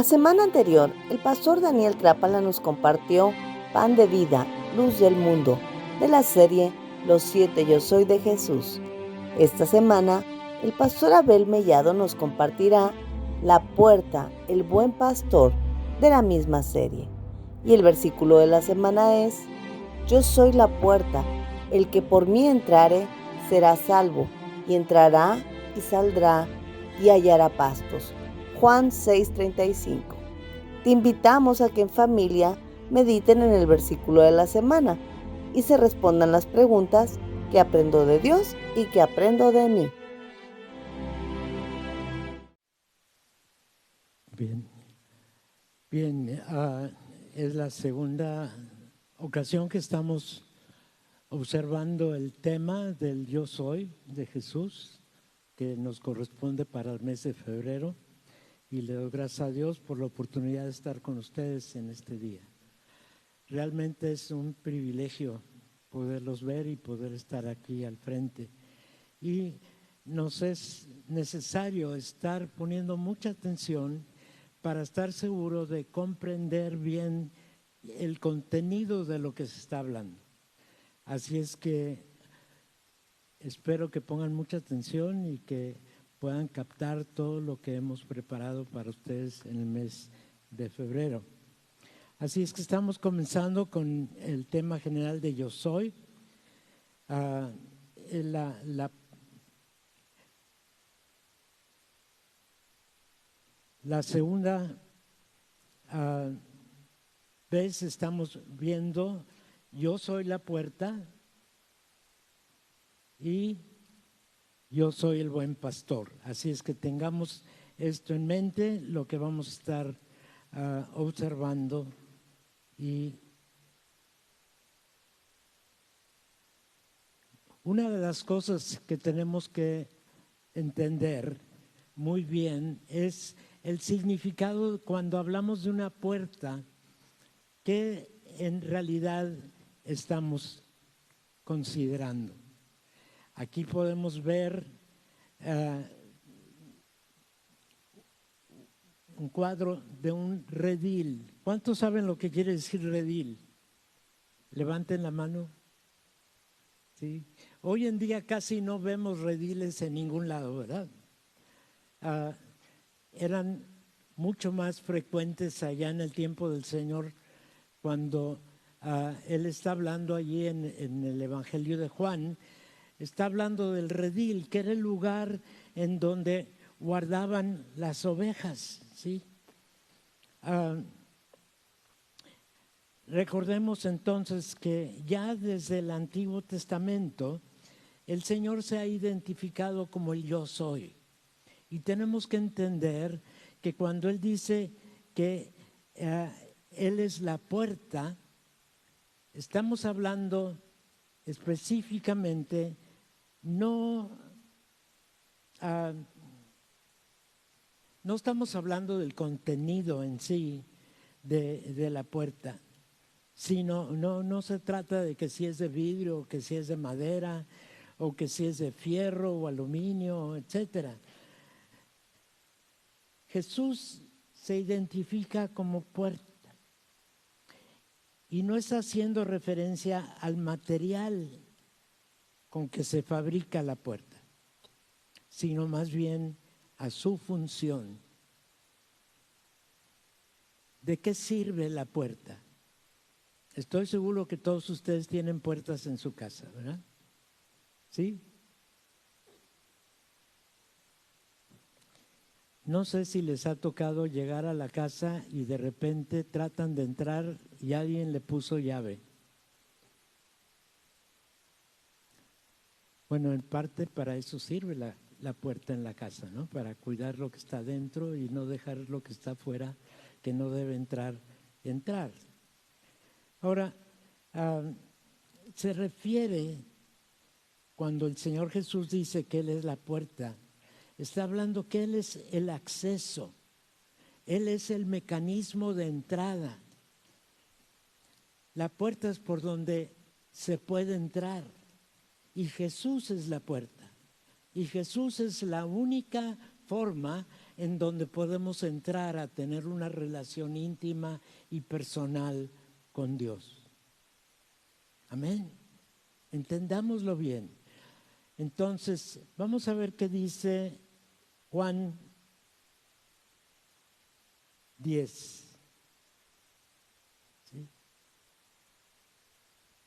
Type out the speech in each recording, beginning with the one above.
La semana anterior, el pastor Daniel Trápala nos compartió Pan de Vida, Luz del Mundo, de la serie Los siete Yo Soy de Jesús. Esta semana, el pastor Abel Mellado nos compartirá La Puerta, el Buen Pastor, de la misma serie. Y el versículo de la semana es, Yo soy la puerta, el que por mí entrare será salvo, y entrará y saldrá y hallará pastos. Juan 6:35. Te invitamos a que en familia mediten en el versículo de la semana y se respondan las preguntas que aprendo de Dios y que aprendo de mí. Bien, bien, ah, es la segunda ocasión que estamos observando el tema del yo soy de Jesús, que nos corresponde para el mes de febrero, y le doy gracias a Dios por la oportunidad de estar con ustedes en este día. Realmente es un privilegio poderlos ver y poder estar aquí al frente. Y nos es necesario estar poniendo mucha atención para estar seguro de comprender bien el contenido de lo que se está hablando. Así es que espero que pongan mucha atención y que puedan captar todo lo que hemos preparado para ustedes en el mes de febrero. Así es que estamos comenzando con el tema general de Yo Soy. Ah, la, la, segunda uh, vez estamos viendo Yo soy la puerta y yo soy el buen pastor. Así es que tengamos esto en mente, lo que vamos a estar uh, observando y una de las cosas que tenemos que entender muy bien es el significado cuando hablamos de una puerta que en realidad estamos considerando. Aquí podemos ver uh, un cuadro de un redil. ¿Cuántos saben lo que quiere decir redil? Levanten la mano. ¿Sí? Hoy en día casi no vemos rediles en ningún lado, ¿verdad? Ah, eran mucho más frecuentes allá en el tiempo del Señor cuando ah, Él está hablando allí en el Evangelio de Juan, está hablando del redil, que era el lugar en donde guardaban las ovejas, ¿sí? Ah, recordemos entonces que ya desde el Antiguo Testamento el Señor se ha identificado como el yo soy. Y tenemos que entender que cuando Él dice que eh, Él es la puerta, estamos hablando específicamente no uh, no estamos hablando del contenido en sí de, la puerta, sino no, no se trata de que si es de vidrio o que si es de madera o que si es de fierro o aluminio, etcétera. Jesús se identifica como puerta y no está haciendo referencia al material con que se fabrica la puerta, sino más bien a su función. ¿De qué sirve la puerta? Estoy seguro que todos ustedes tienen puertas en su casa, ¿verdad? ¿Sí? No sé si les ha tocado llegar a la casa y de repente tratan de entrar y alguien le puso llave. Bueno, en parte para eso sirve la, la puerta en la casa, ¿no? Para cuidar lo que está dentro y no dejar lo que está afuera, que no debe entrar, entrar. Ahora, se refiere cuando el Señor Jesús dice que Él es la puerta, está hablando que Él es el acceso, Él es el mecanismo de entrada. La puerta es por donde se puede entrar y Jesús es la puerta. Y Jesús es la única forma en donde podemos entrar a tener una relación íntima y personal con Dios. Amén. Entendámoslo bien. Entonces, vamos a ver qué dice Juan 10.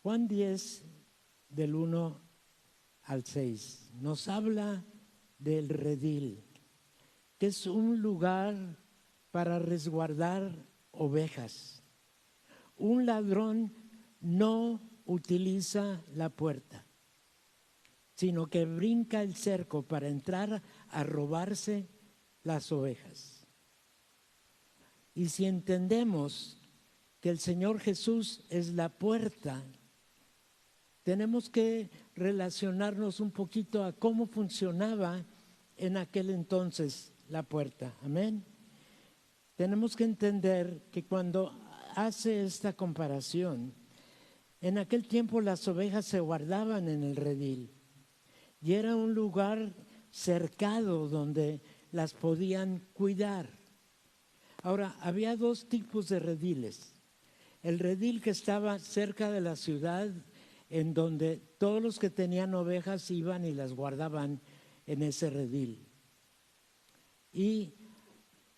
Juan 10, del 1 al 6, nos habla del redil, que es un lugar para resguardar ovejas. Un ladrón no utiliza la puerta, sino que brinca el cerco para entrar a robarse las ovejas. Y si entendemos que el Señor Jesús es la puerta, tenemos que relacionarnos un poquito a cómo funcionaba en aquel entonces la puerta. Amén. Tenemos que entender que cuando hace esta comparación, en aquel tiempo las ovejas se guardaban en el redil y era un lugar cercado donde las podían cuidar. Ahora, había dos tipos de rediles. El redil que estaba cerca de la ciudad en donde todos los que tenían ovejas iban y las guardaban en ese redil. Y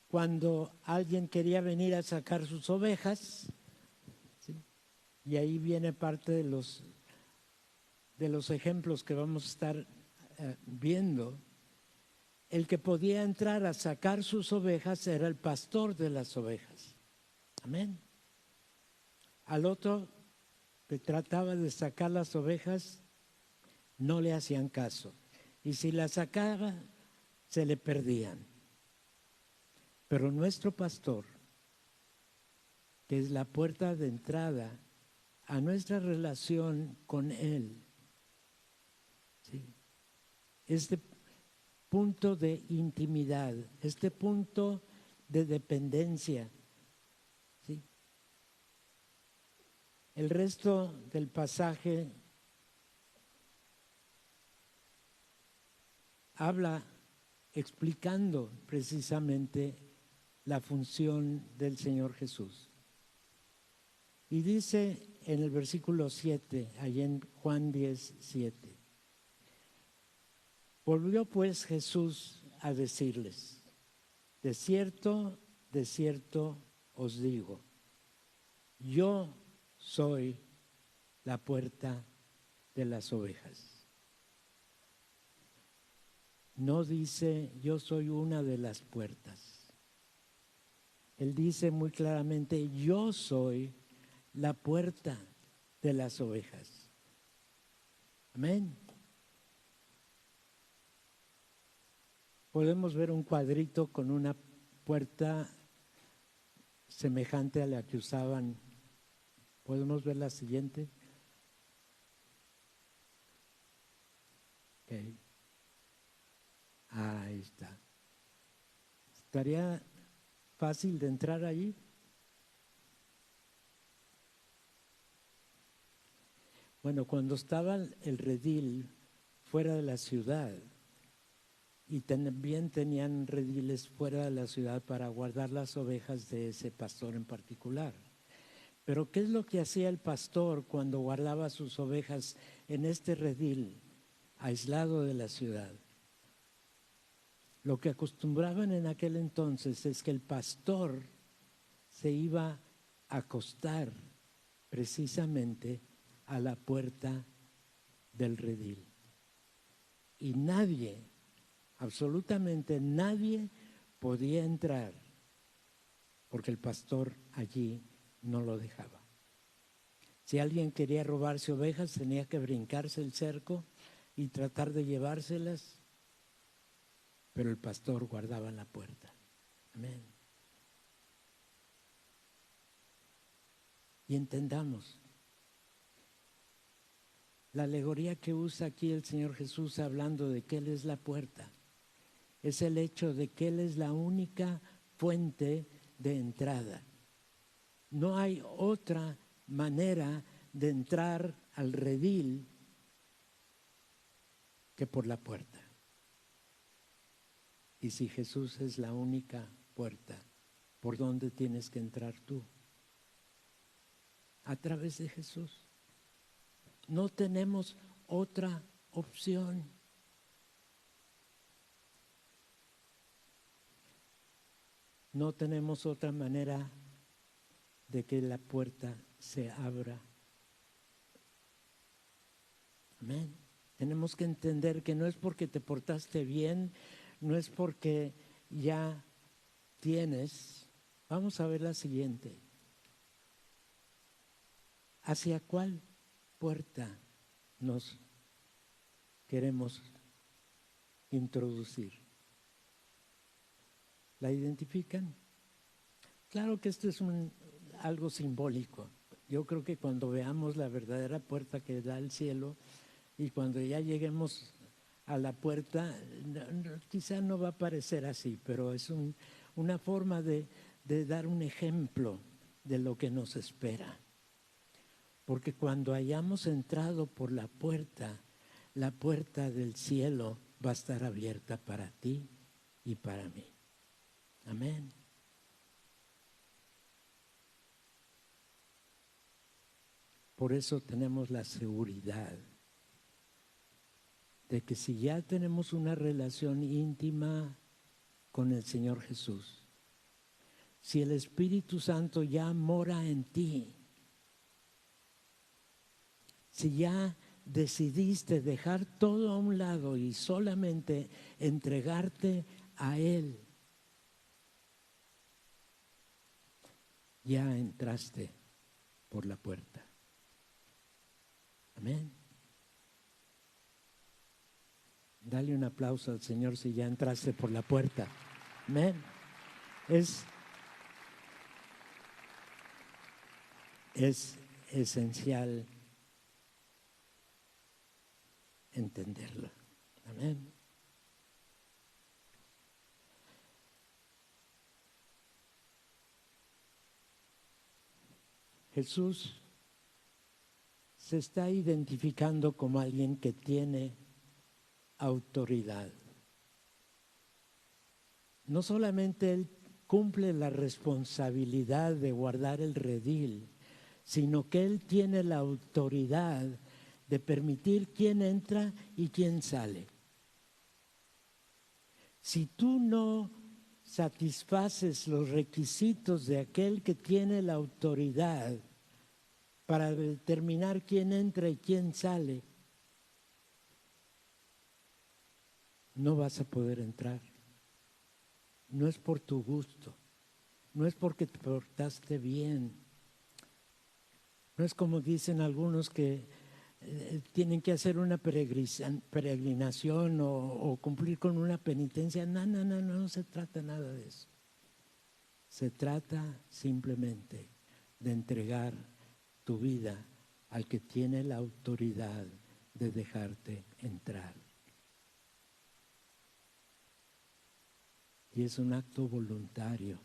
cuando alguien quería venir a sacar sus ovejas, y ahí viene parte de los, de los ejemplos que vamos a estar eh, viendo, el que podía entrar a sacar sus ovejas era el pastor de las ovejas. Amén. Al otro que trataba de sacar las ovejas, no le hacían caso. Y si las sacaba, se le perdían. Pero nuestro pastor, que es la puerta de entrada a nuestra relación con Él, este punto de intimidad, este punto de dependencia, El resto del pasaje habla explicando precisamente la función del Señor Jesús. Y dice en el versículo 7, allí en Juan 10, 7, volvió pues Jesús a decirles, de cierto, de cierto os digo, yo soy la puerta de las ovejas. No dice yo soy una de las puertas. Él dice muy claramente yo soy la puerta de las ovejas. Amén. Podemos ver un cuadrito con una puerta semejante a la que usaban ¿Podemos ver la siguiente? Ahí está. ¿Estaría fácil de entrar allí? Bueno, cuando estaba el redil fuera de la ciudad y también tenían rediles fuera de la ciudad para guardar las ovejas de ese pastor en particular. Pero ¿qué es lo que hacía el pastor cuando guardaba sus ovejas en este redil, aislado de la ciudad? Lo que acostumbraban en aquel entonces es que el pastor se iba a acostar precisamente a la puerta del redil. Y nadie, absolutamente nadie podía entrar porque el pastor allí no lo dejaba. Si alguien quería robarse ovejas, tenía que brincarse el cerco y tratar de llevárselas, pero el pastor guardaba la puerta. Amén. Y entendamos, la alegoría que usa aquí el Señor Jesús hablando de que Él es la puerta, es el hecho de que Él es la única fuente de entrada. No hay otra manera de entrar al redil que por la puerta. Y si Jesús es la única puerta, ¿por dónde tienes que entrar tú? A través de Jesús. No tenemos otra opción. No tenemos otra manera de que la puerta se abra. Amén. Tenemos que entender que no es porque te portaste bien, no es porque ya tienes. Vamos a ver la siguiente. ¿Hacia cuál puerta nos queremos introducir? ¿La identifican? Claro que esto es un, algo simbólico. Yo creo que cuando veamos la verdadera puerta que da al cielo y cuando ya lleguemos a la puerta, quizá no va a parecer así, pero es una forma de dar un ejemplo de lo que nos espera. Porque cuando hayamos entrado por la puerta, la puerta del cielo va a estar abierta para ti y para mí. Amén. Por eso tenemos la seguridad de que si ya tenemos una relación íntima con el Señor Jesús, si el Espíritu Santo ya mora en ti, si ya decidiste dejar todo a un lado y solamente entregarte a Él, ya entraste por la puerta. Amén. Dale un aplauso al Señor si ya entraste por la puerta. Amén. Es, es esencial entenderlo. Amén. Jesús se está identificando como alguien que tiene autoridad. No solamente Él cumple la responsabilidad de guardar el redil, sino que Él tiene la autoridad de permitir quién entra y quién sale. Si tú no satisfaces los requisitos de aquel que tiene la autoridad para determinar quién entra y quién sale, no vas a poder entrar. No es por tu gusto, no es porque te portaste bien, no es como dicen algunos que eh, tienen que hacer una peregrinación o, o, cumplir con una penitencia. No, no, no, no se trata nada de eso. Se trata simplemente de entregar tu vida al que tiene la autoridad de dejarte entrar. Y es un acto voluntario.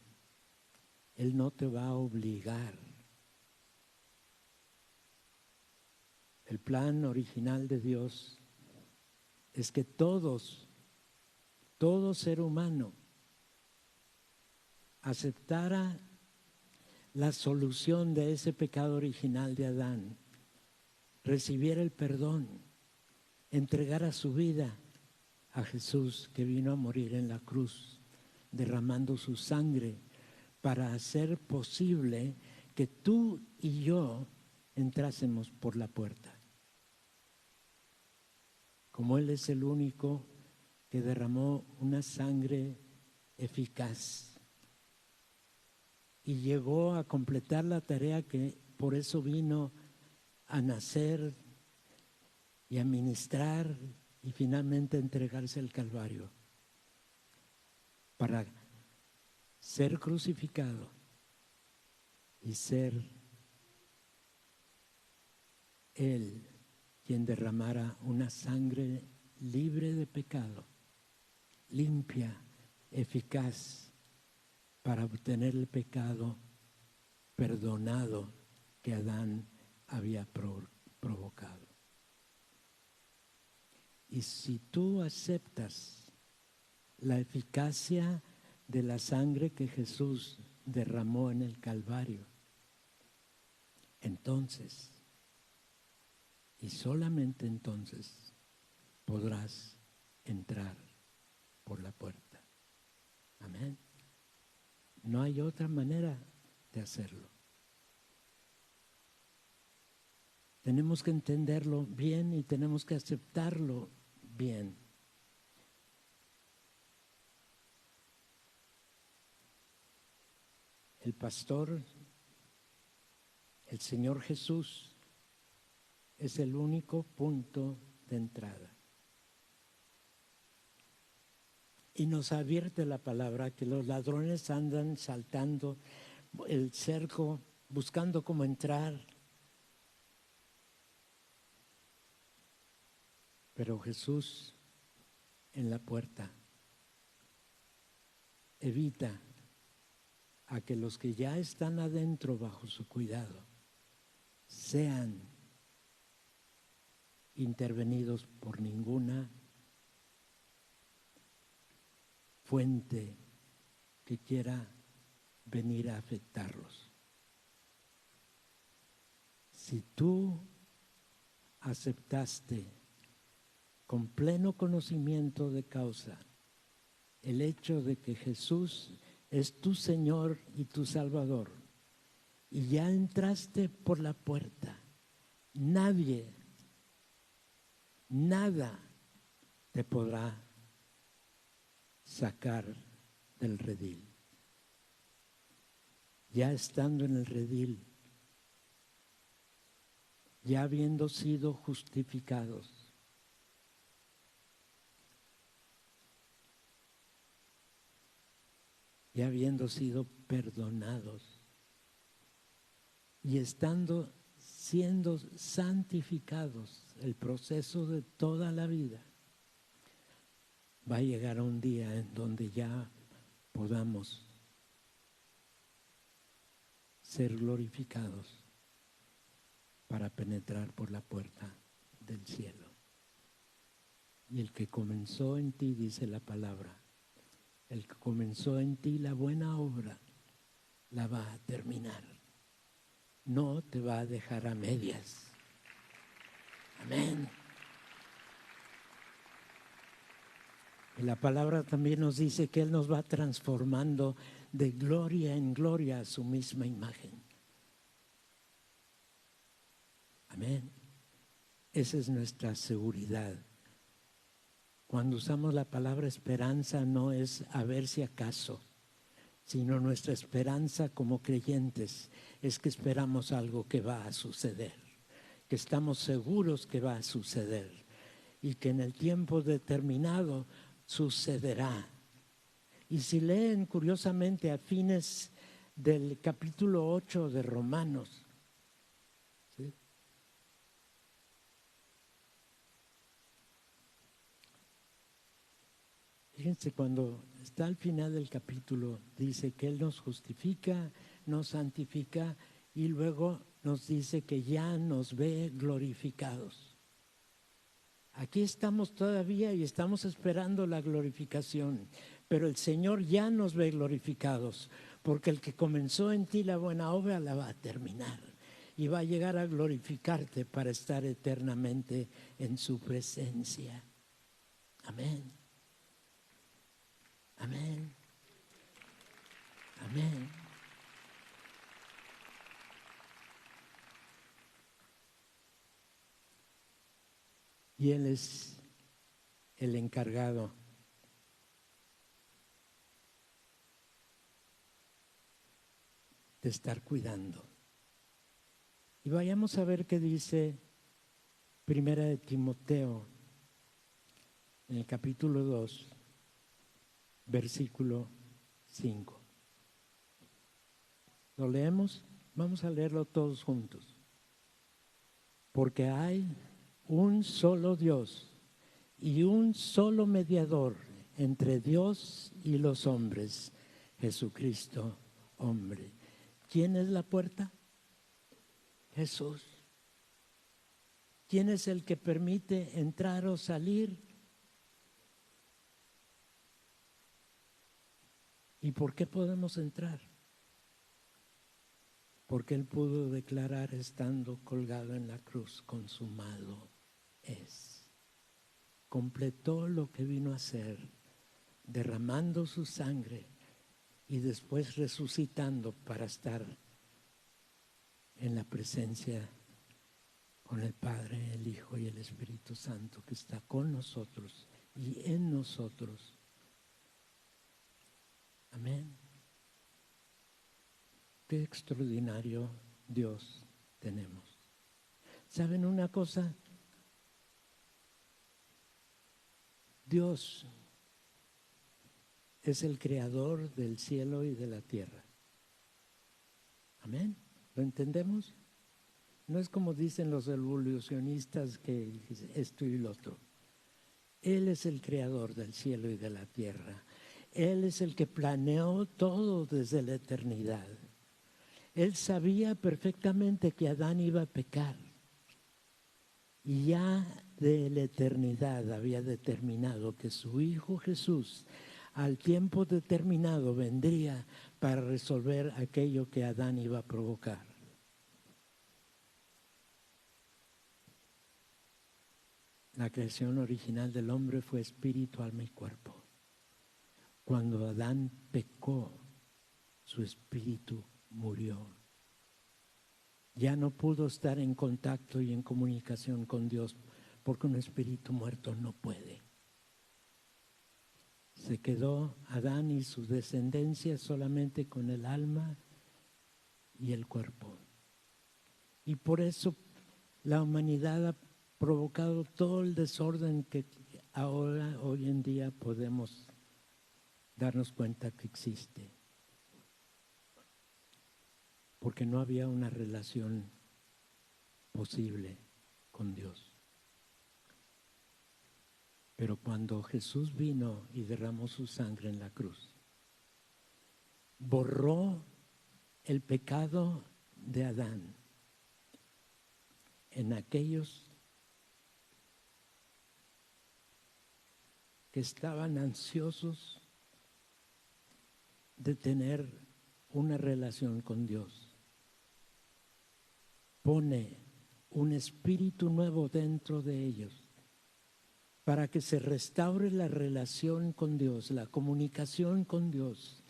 Él no te va a obligar. El plan original de Dios es que todos, todo ser humano, aceptara la solución de ese pecado original de Adán, recibiera el perdón, entregara su vida a Jesús que vino a morir en la cruz derramando su sangre para hacer posible que tú y yo entrásemos por la puerta. Como Él es el único que derramó una sangre eficaz y llegó a completar la tarea que por eso vino a nacer y a ministrar y finalmente entregarse al Calvario para ser crucificado y ser Él quien derramara una sangre libre de pecado, limpia, eficaz, para obtener el pecado perdonado que Adán había provocado. Y si tú aceptas la eficacia de la sangre que Jesús derramó en el Calvario. Entonces, y solamente entonces, podrás entrar por la puerta. Amén. No hay otra manera de hacerlo. Tenemos que entenderlo bien y tenemos que aceptarlo bien. El pastor, el Señor Jesús, es el único punto de entrada. Y nos advierte la palabra que los ladrones andan saltando el cerco, buscando cómo entrar. Pero Jesús en la puerta evita a que los que ya están adentro bajo su cuidado sean intervenidos por ninguna fuente que quiera venir a afectarlos. Si tú aceptaste con pleno conocimiento de causa el hecho de que Jesús es tu Señor y tu Salvador, y ya entraste por la puerta, nadie, nada te podrá sacar del redil. Ya estando en el redil, ya habiendo sido justificados, ya habiendo sido perdonados y estando siendo santificados el proceso de toda la vida, va a llegar un día en donde ya podamos ser glorificados para penetrar por la puerta del cielo. Y el que comenzó en ti, dice la palabra, el que comenzó en ti la buena obra, la va a terminar. No te va a dejar a medias. Amén. La palabra también nos dice que Él nos va transformando de gloria en gloria a su misma imagen. Amén. Esa es nuestra seguridad. Cuando usamos la palabra esperanza no es a ver si acaso, sino nuestra esperanza como creyentes es que esperamos algo que va a suceder, que estamos seguros que va a suceder y que en el tiempo determinado sucederá. Y si leen curiosamente a fines del capítulo 8 de Romanos, fíjense cuando está al final del capítulo, dice que Él nos justifica, nos santifica y luego nos dice que ya nos ve glorificados. Aquí estamos todavía y estamos esperando la glorificación, pero el Señor ya nos ve glorificados, porque el que comenzó en ti la buena obra la va a terminar y va a llegar a glorificarte para estar eternamente en su presencia. Amén. Amén. Amén. Y Él es el encargado. de estar cuidando. Y vayamos a ver qué dice Primera de Timoteo en el capítulo 2, versículo 5. ¿Lo leemos? Vamos a leerlo todos juntos. Porque hay un solo Dios y un solo mediador entre Dios y los hombres, Jesucristo, hombre. ¿Quién es la puerta? Jesús. ¿Quién es el que permite entrar o salir? ¿Y por qué podemos entrar? Porque Él pudo declarar estando colgado en la cruz, consumado es. Completó lo que vino a hacer, derramando su sangre y después resucitando para estar en la presencia con el Padre, el Hijo y el Espíritu Santo que está con nosotros y en nosotros. Amén. Qué extraordinario Dios tenemos. ¿Saben una cosa? Dios es el creador del cielo y de la tierra. Amén. ¿Lo entendemos? No es como dicen los evolucionistas que esto y lo otro. Él es el creador del cielo y de la tierra. Él es el que planeó todo desde la eternidad. Él sabía perfectamente que Adán iba a pecar. Y ya de la eternidad había determinado que su Hijo Jesús al tiempo determinado vendría para resolver aquello que Adán iba a provocar. La creación original del hombre fue espíritu, alma y cuerpo. Cuando Adán pecó, su espíritu murió. Ya no pudo estar en contacto y en comunicación con Dios porque un espíritu muerto no puede. Se quedó Adán y su descendencia solamente con el alma y el cuerpo. Y por eso la humanidad ha provocado todo el desorden que ahora, hoy en día, podemos darnos cuenta que existe. Porque no había una relación posible con Dios. Pero cuando Jesús vino y derramó su sangre en la cruz, borró el pecado de Adán en aquellos que estaban ansiosos de tener una relación con Dios. Pone un espíritu nuevo dentro de ellos para que se restaure la relación con Dios, la comunicación con Dios.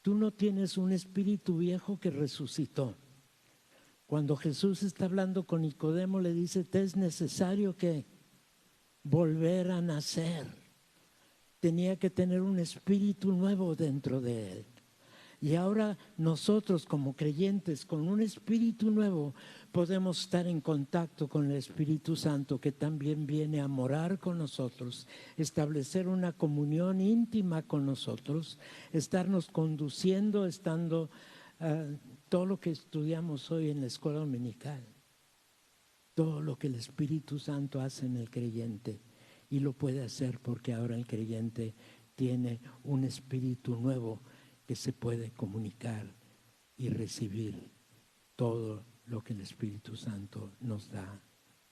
Tú no tienes un espíritu viejo que resucitó. Cuando Jesús está hablando con Nicodemo, le dice, te es necesario que volver a nacer. Tenía que tener un espíritu nuevo dentro de él. Y ahora nosotros como creyentes con un espíritu nuevo podemos estar en contacto con el Espíritu Santo que también viene a morar con nosotros, establecer una comunión íntima con nosotros, estarnos conduciendo, estando ah, todo lo que estudiamos hoy en la escuela dominical, todo lo que el Espíritu Santo hace en el creyente y lo puede hacer porque ahora el creyente tiene un espíritu nuevo que se puede comunicar y recibir todo lo que el Espíritu Santo nos da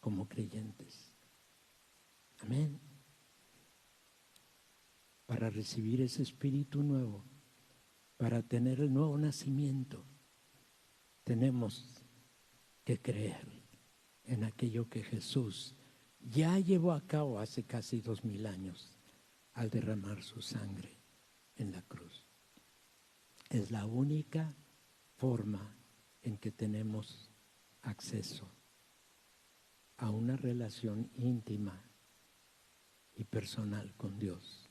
como creyentes. Amén. Para recibir ese Espíritu nuevo, para tener el nuevo nacimiento, tenemos que creer en aquello que Jesús ya llevó a cabo hace casi dos mil años al derramar su sangre en la cruz. Es la única forma en que tenemos acceso a una relación íntima y personal con Dios.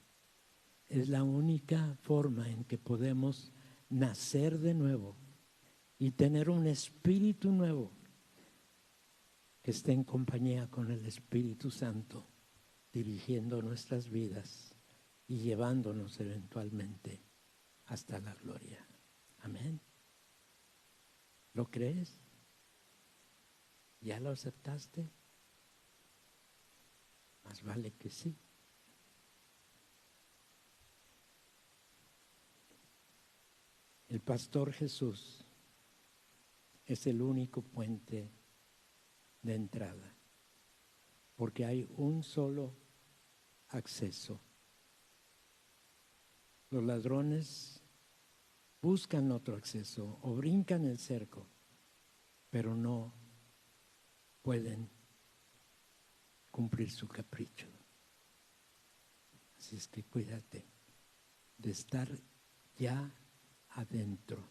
Es la única forma en que podemos nacer de nuevo y tener un espíritu nuevo que esté en compañía con el Espíritu Santo, dirigiendo nuestras vidas y llevándonos eventualmente hasta la gloria. Amén. ¿Lo crees? ¿Ya lo aceptaste? Más vale que sí. El pastor Jesús es el único puente de entrada, porque hay un solo acceso. Los ladrones buscan otro acceso o brincan el cerco, pero no pueden cumplir su capricho. Así es que cuídate de estar ya adentro,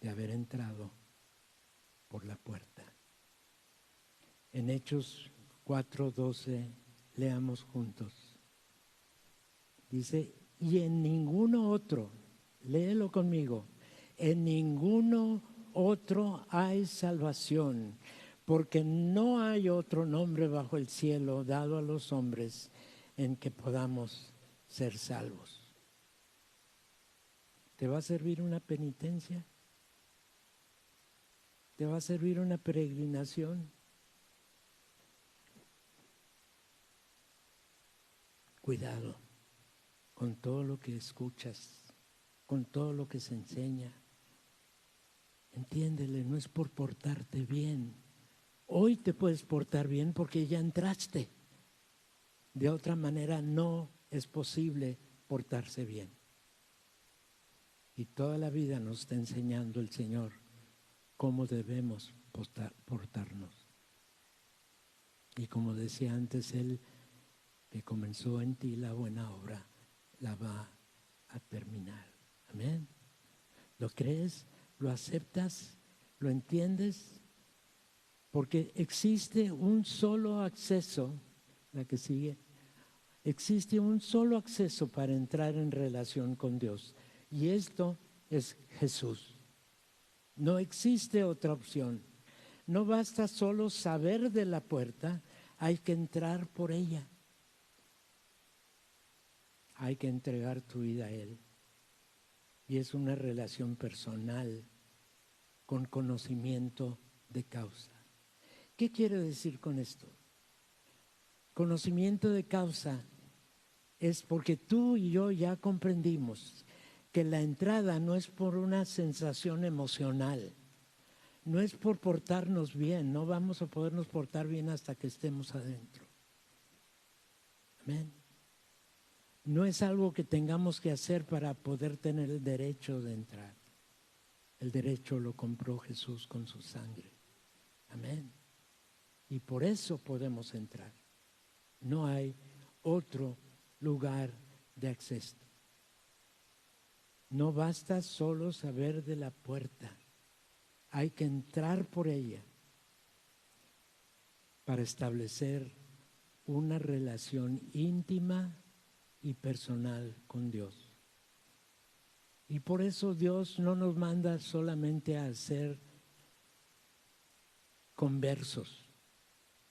de haber entrado por la puerta. En Hechos 4:12 leamos juntos. Dice, y en ninguno otro, léelo conmigo, en ninguno otro hay salvación, porque no hay otro nombre bajo el cielo dado a los hombres en que podamos ser salvos. ¿Te va a servir una penitencia? ¿Te va a servir una peregrinación? Cuidado con todo lo que escuchas, con todo lo que se enseña. Entiéndele, no es por portarte bien. Hoy te puedes portar bien porque ya entraste. De otra manera no es posible portarse bien. Y toda la vida nos está enseñando el Señor cómo debemos portarnos. Y como decía antes, Él que comenzó en ti la buena obra, la va a terminar. Amén. ¿Lo crees? ¿Lo aceptas? ¿Lo entiendes? Porque existe un solo acceso, la que sigue, existe un solo acceso para entrar en relación con Dios. Y esto es Jesús. No existe otra opción. No basta solo saber de la puerta, hay que entrar por ella. Hay que entregar tu vida a Él. Y es una relación personal con conocimiento de causa. ¿Qué quiere decir con esto? Conocimiento de causa es porque tú y yo ya comprendimos que la entrada no es por una sensación emocional, no es por portarnos bien, no vamos a podernos portar bien hasta que estemos adentro. Amén. No es algo que tengamos que hacer para poder tener el derecho de entrar. El derecho lo compró Jesús con su sangre. Amén. Y por eso podemos entrar. No hay otro lugar de acceso. No basta solo saber de la puerta, hay que entrar por ella para establecer una relación íntima y personal con Dios. Y por eso Dios no nos manda solamente a hacer conversos.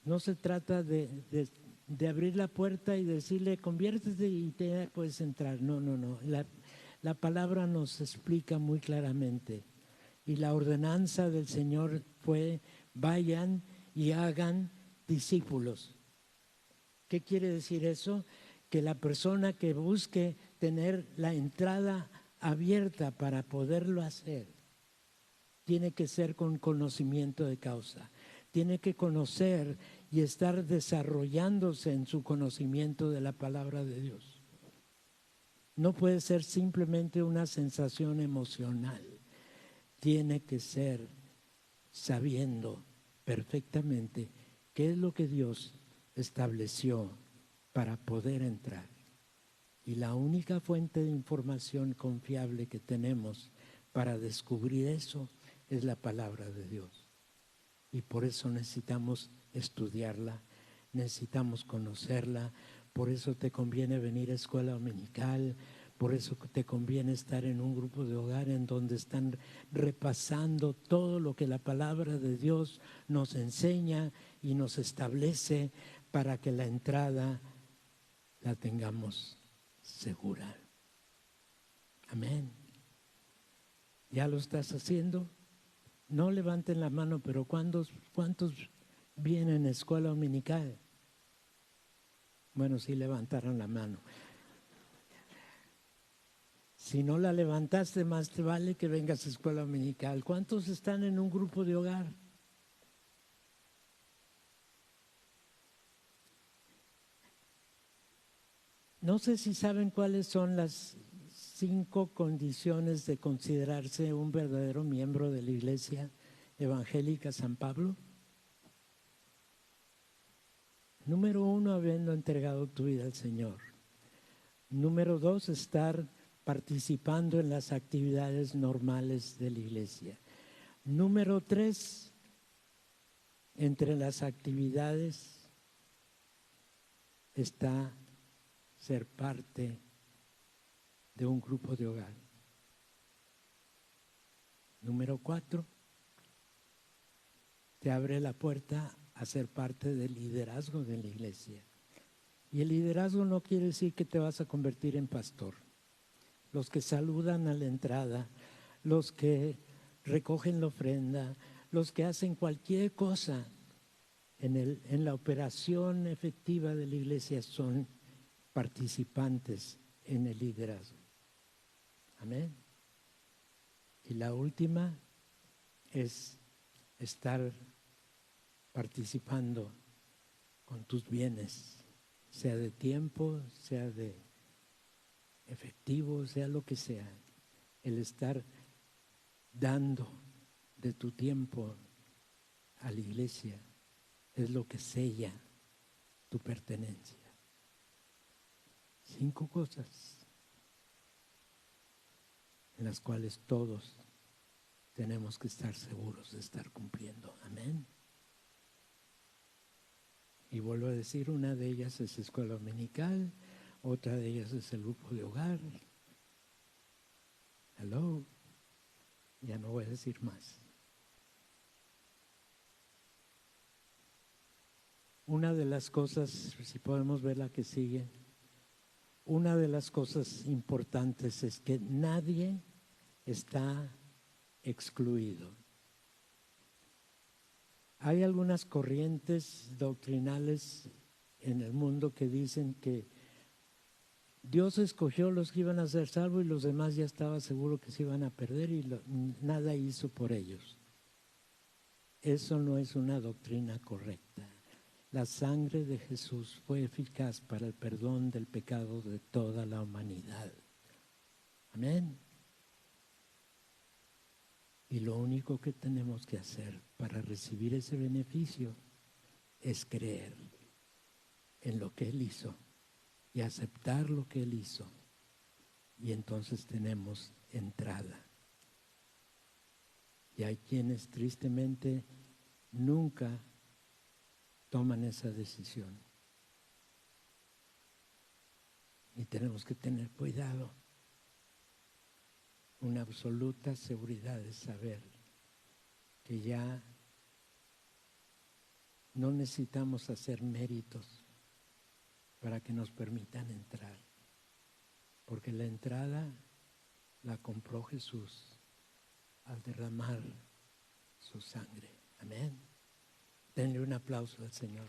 No se trata de, de, abrir la puerta y decirle, conviértete y te puedes entrar. No, no, no. La, la palabra nos explica muy claramente. Y la ordenanza del Señor fue, vayan y hagan discípulos. ¿Qué quiere decir eso? Que la persona que busque tener la entrada abierta para poderlo hacer, tiene que ser con conocimiento de causa. Tiene que conocer y estar desarrollándose en su conocimiento de la palabra de Dios no puede ser simplemente una sensación emocional. Tiene que ser sabiendo perfectamente qué es lo que Dios estableció para poder entrar. Y la única fuente de información confiable que tenemos para descubrir eso es la palabra de Dios. Y por eso necesitamos estudiarla, necesitamos conocerla, por eso te conviene venir a escuela dominical, por eso te conviene estar en un grupo de hogar en donde están repasando todo lo que la palabra de Dios nos enseña y nos establece para que la entrada la tengamos segura. Amén. ¿Ya lo estás haciendo? No levanten la mano, pero ¿cuántos, cuántos vienen a escuela dominical? Bueno, sí levantaron la mano. Si no la levantaste, más te vale que vengas a escuela dominical. ¿Cuántos están en un grupo de hogar? No sé si saben cuáles son las cinco condiciones de considerarse un verdadero miembro de la Iglesia Evangélica San Pablo? Número uno, habiendo entregado tu vida al Señor. Número dos, estar participando en las actividades normales de la iglesia. Número tres, entre las actividades está ser parte de un grupo de hogar. Número cuatro, te abre la puerta a ser parte del liderazgo de la iglesia. Y el liderazgo no quiere decir que te vas a convertir en pastor. Los que saludan a la entrada, los que recogen la ofrenda, los que hacen cualquier cosa en, el, en la operación efectiva de la iglesia son participantes en el liderazgo. Amén. Y la última es estar participando con tus bienes, sea de tiempo, sea de efectivo, sea lo que sea, el estar dando de tu tiempo a la iglesia es lo que sella tu pertenencia. Cinco cosas en las cuales todos tenemos que estar seguros de estar cumpliendo. Amén. Y vuelvo a decir, una de ellas es escuela dominical, otra de ellas es el grupo de hogar. Hello. Ya no voy a decir más. Una de las cosas, si podemos ver la que sigue, una de las cosas importantes es que nadie está excluido. Hay algunas corrientes doctrinales en el mundo que dicen que Dios escogió los que iban a ser salvos y los demás ya estaba seguro que se iban a perder y nada hizo por ellos. Eso no es una doctrina correcta. La sangre de Jesús fue eficaz para el perdón del pecado de toda la humanidad. Amén. Y lo único que tenemos que hacer para recibir ese beneficio es creer en lo que Él hizo y aceptar lo que Él hizo. Y entonces tenemos entrada. Y hay quienes tristemente nunca toman esa decisión. Y tenemos que tener cuidado una absoluta seguridad de saber que ya no necesitamos hacer méritos para que nos permitan entrar, porque la entrada la compró Jesús al derramar su sangre. Amén. Denle un aplauso al Señor.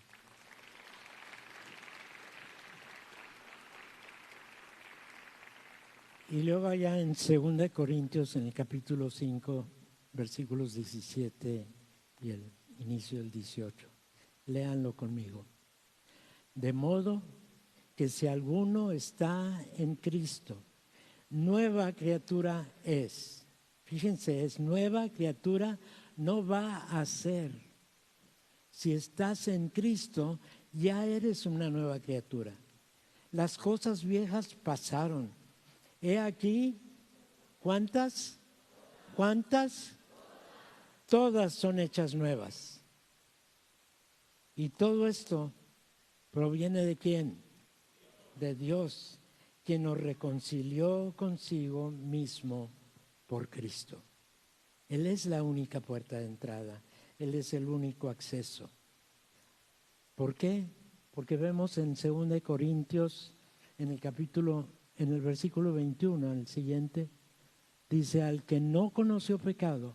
Y luego allá en 2 Corintios, en el capítulo 5, versículos 17 y el inicio del 18. Léanlo conmigo. De modo que si alguno está en Cristo, nueva criatura es. Fíjense, es nueva criatura, no va a ser. Si estás en Cristo, ya eres una nueva criatura. Las cosas viejas pasaron He aquí, ¿cuántas? ¿Cuántas? Todas son hechas nuevas. Y todo esto proviene de quién? De Dios, quien nos reconcilió consigo mismo por Cristo. Él es la única puerta de entrada, Él es el único acceso. ¿Por qué? Porque vemos en 2 Corintios, en el capítulo en el versículo 21, el siguiente, dice, al que no conoció pecado,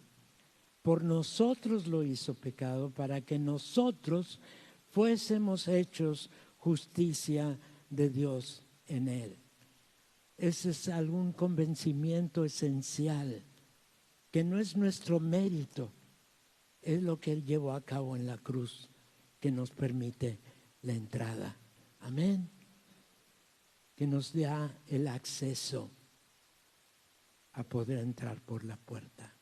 por nosotros lo hizo pecado, para que nosotros fuésemos hechos justicia de Dios en él. Ese es algún convencimiento esencial, que no es nuestro mérito, es lo que Él llevó a cabo en la cruz, que nos permite la entrada. Amén que nos da el acceso a poder entrar por la puerta.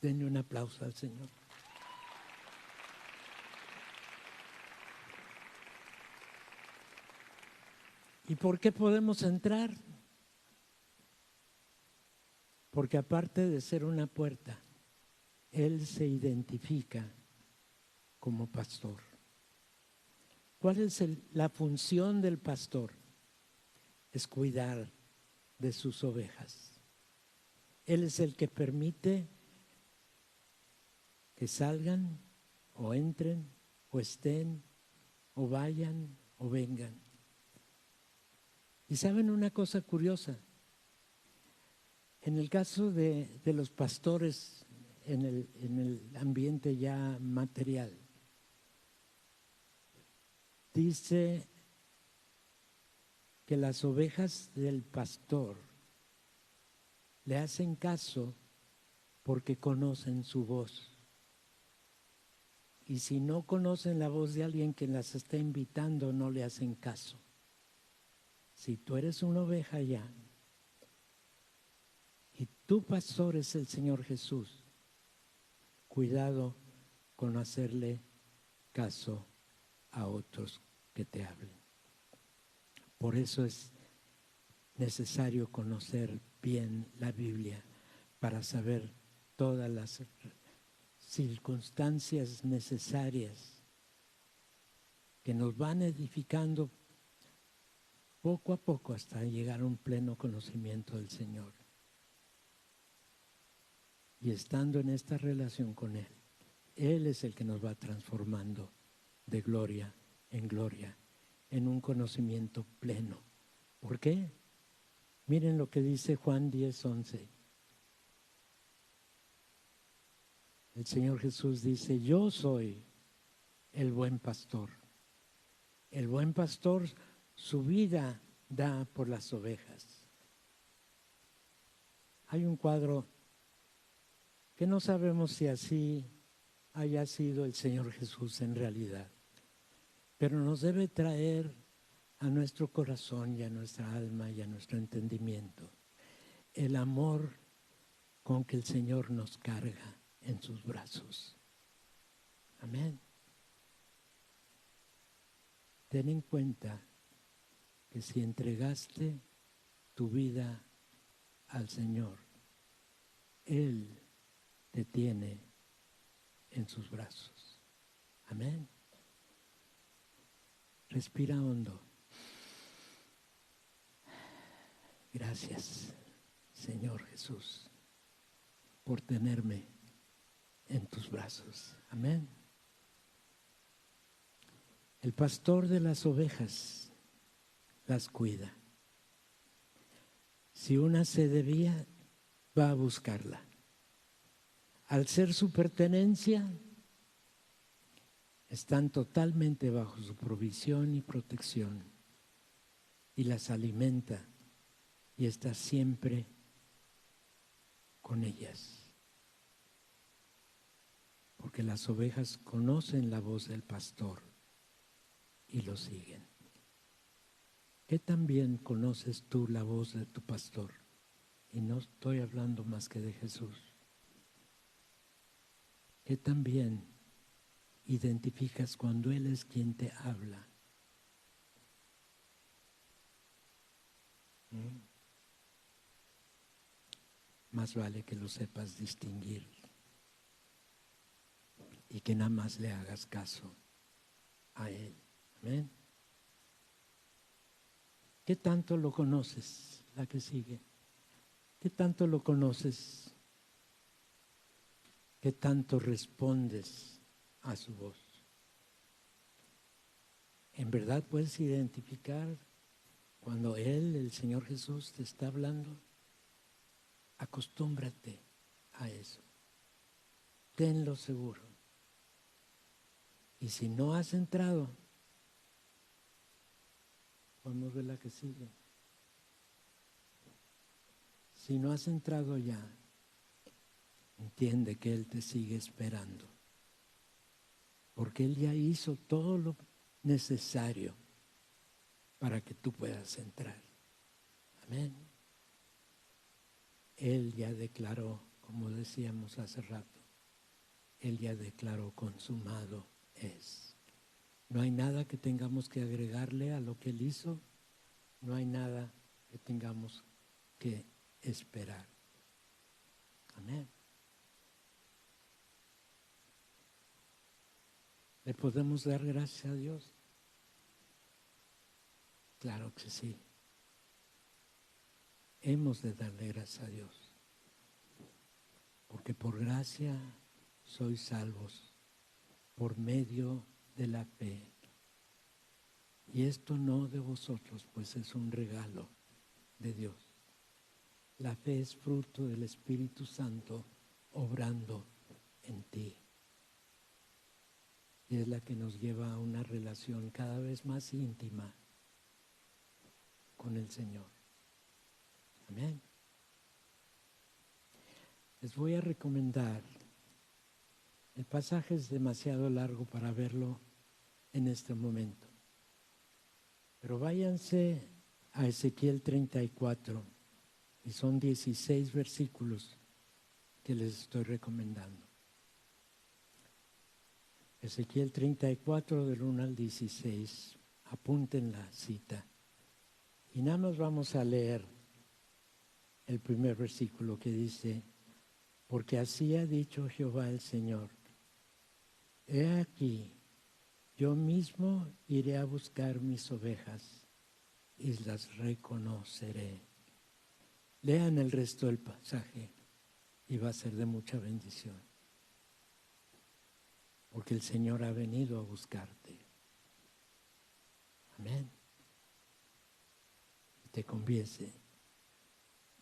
Denle un aplauso al Señor. ¿Y por qué podemos entrar? Porque aparte de ser una puerta, Él se identifica como pastor. ¿Cuál es la función del pastor? Es cuidar de sus ovejas. Él es el que permite que salgan o entren o estén o vayan o vengan. Y saben una cosa curiosa, en el caso de, los pastores en el, en el ambiente ya material, dice que las ovejas del pastor le hacen caso porque conocen su voz. Y si no conocen la voz de alguien que las está invitando, no le hacen caso. Si tú eres una oveja ya y tu pastor es el Señor Jesús, cuidado con hacerle caso a otros que te hablen. Por eso es necesario conocer bien la Biblia para saber todas las circunstancias necesarias que nos van edificando poco a poco hasta llegar a un pleno conocimiento del Señor. Y estando en esta relación con Él, Él es el que nos va transformando de gloria en gloria, en un conocimiento pleno. ¿Por qué? Miren lo que dice Juan 10, 11. El Señor Jesús dice, yo soy el buen pastor. El buen pastor su vida da por las ovejas. Hay un cuadro que no sabemos si así haya sido el Señor Jesús en realidad, pero nos debe traer a nuestro corazón y a nuestra alma y a nuestro entendimiento el amor con que el Señor nos carga en sus brazos. Amén. Ten en cuenta que si entregaste tu vida al Señor, Él te tiene en sus brazos. Amén. Respira hondo. Gracias, Señor Jesús, por tenerme en tus brazos. Amén. El pastor de las ovejas las cuida. Si una se debía, va a buscarla. Al ser su pertenencia, están totalmente bajo su provisión y protección y las alimenta y está siempre con ellas. Porque las ovejas conocen la voz del pastor y lo siguen. ¿Qué también conoces tú la voz de tu pastor? Y no estoy hablando más que de Jesús. ¿Qué también identificas cuando Él es quien te habla? ¿Mm? Más vale que lo sepas distinguir y que nada más le hagas caso a Él. Amén. ¿Qué tanto lo conoces? La que sigue. ¿Qué tanto lo conoces? ¿Qué tanto respondes a su voz? ¿En verdad puedes identificar cuando Él, el Señor Jesús, te está hablando? Acostúmbrate a eso. Tenlo seguro. Y si no has entrado, Podemos ver la que sigue. Si no has entrado ya, entiende que Él te sigue esperando. Porque Él ya hizo todo lo necesario para que tú puedas entrar. Amén. Él ya declaró, como decíamos hace rato, Él ya declaró consumado es. No hay nada que tengamos que agregarle a lo que Él hizo, no hay nada que tengamos que esperar. Amén. ¿Le podemos dar gracias a Dios? Claro que sí. Hemos de darle gracias a Dios. Porque por gracia sois salvos por medio de la fe. Y esto no de vosotros, pues es un regalo de Dios. La fe es fruto del Espíritu Santo obrando en ti. Y es la que nos lleva a una relación cada vez más íntima con el Señor. Amén. Les voy a recomendar, el pasaje es demasiado largo para verlo en este momento, pero váyanse a Ezequiel 34 y son 16 versículos que les estoy recomendando. Ezequiel 34 del 1 al 16, apunten la cita. Y nada más vamos a leer el primer versículo que dice, porque así ha dicho Jehová el Señor, he aquí, yo mismo iré a buscar mis ovejas y las reconoceré. Lean el resto del pasaje y va a ser de mucha bendición. Porque el Señor ha venido a buscarte. Amén. Y te conviese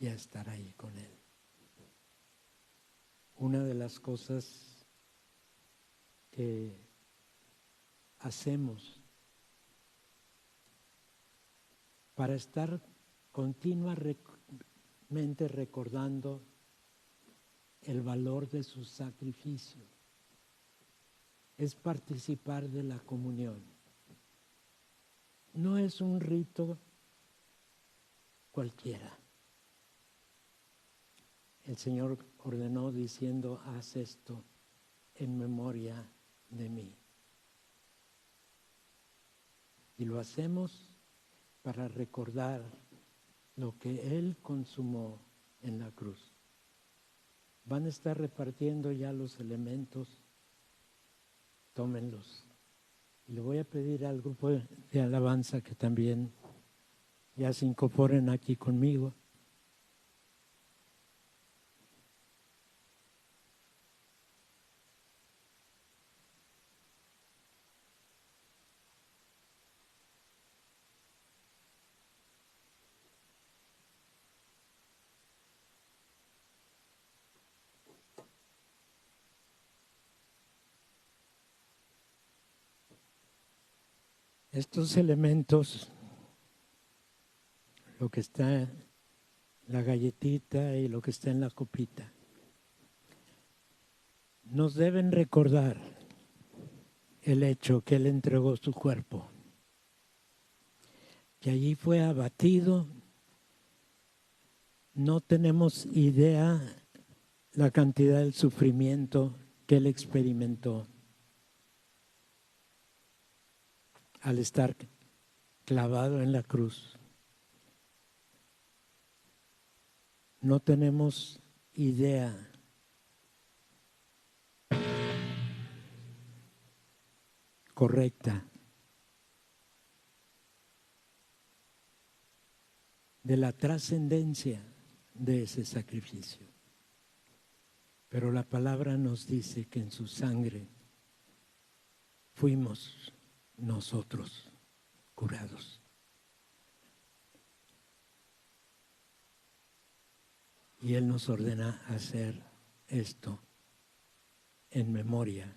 ya estar ahí con Él. Una de las cosas que hacemos para estar continuamente recordando el valor de su sacrificio es participar de la comunión. No es un rito cualquiera el Señor ordenó diciendo, haz esto en memoria de mí. Y lo hacemos para recordar lo que Él consumó en la cruz. Van a estar repartiendo ya los elementos, tómenlos. Y le voy a pedir al grupo de alabanza que también ya se incorporen aquí conmigo. Estos elementos, lo que está en la galletita y lo que está en la copita, nos deben recordar el hecho que Él entregó su cuerpo, que allí fue abatido. No tenemos idea la cantidad del sufrimiento que Él experimentó. Al estar clavado en la cruz. No tenemos idea correcta de la trascendencia de ese sacrificio. Pero la palabra nos dice que en su sangre fuimos nosotros curados. Y Él nos ordena hacer esto en memoria.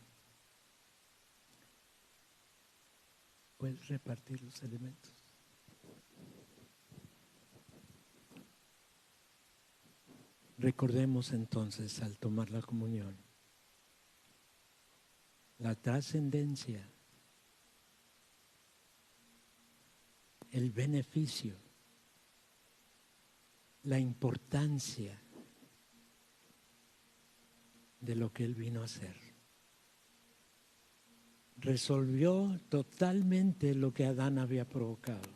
¿Puedes repartir los elementos? Recordemos entonces al tomar la comunión la trascendencia el beneficio, la importancia de lo que Él vino a hacer. Resolvió totalmente lo que Adán había provocado.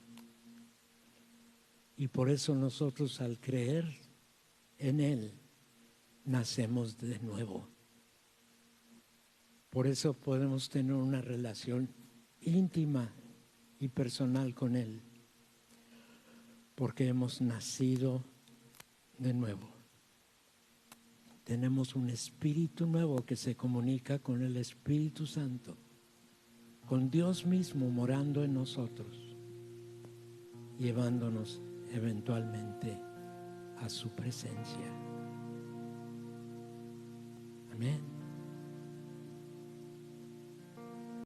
Y por eso nosotros al creer en Él, nacemos de nuevo. Por eso podemos tener una relación íntima y personal con Él, porque hemos nacido de nuevo. Tenemos un espíritu nuevo que se comunica con el Espíritu Santo, con Dios mismo morando en nosotros, llevándonos eventualmente a su presencia. Amén.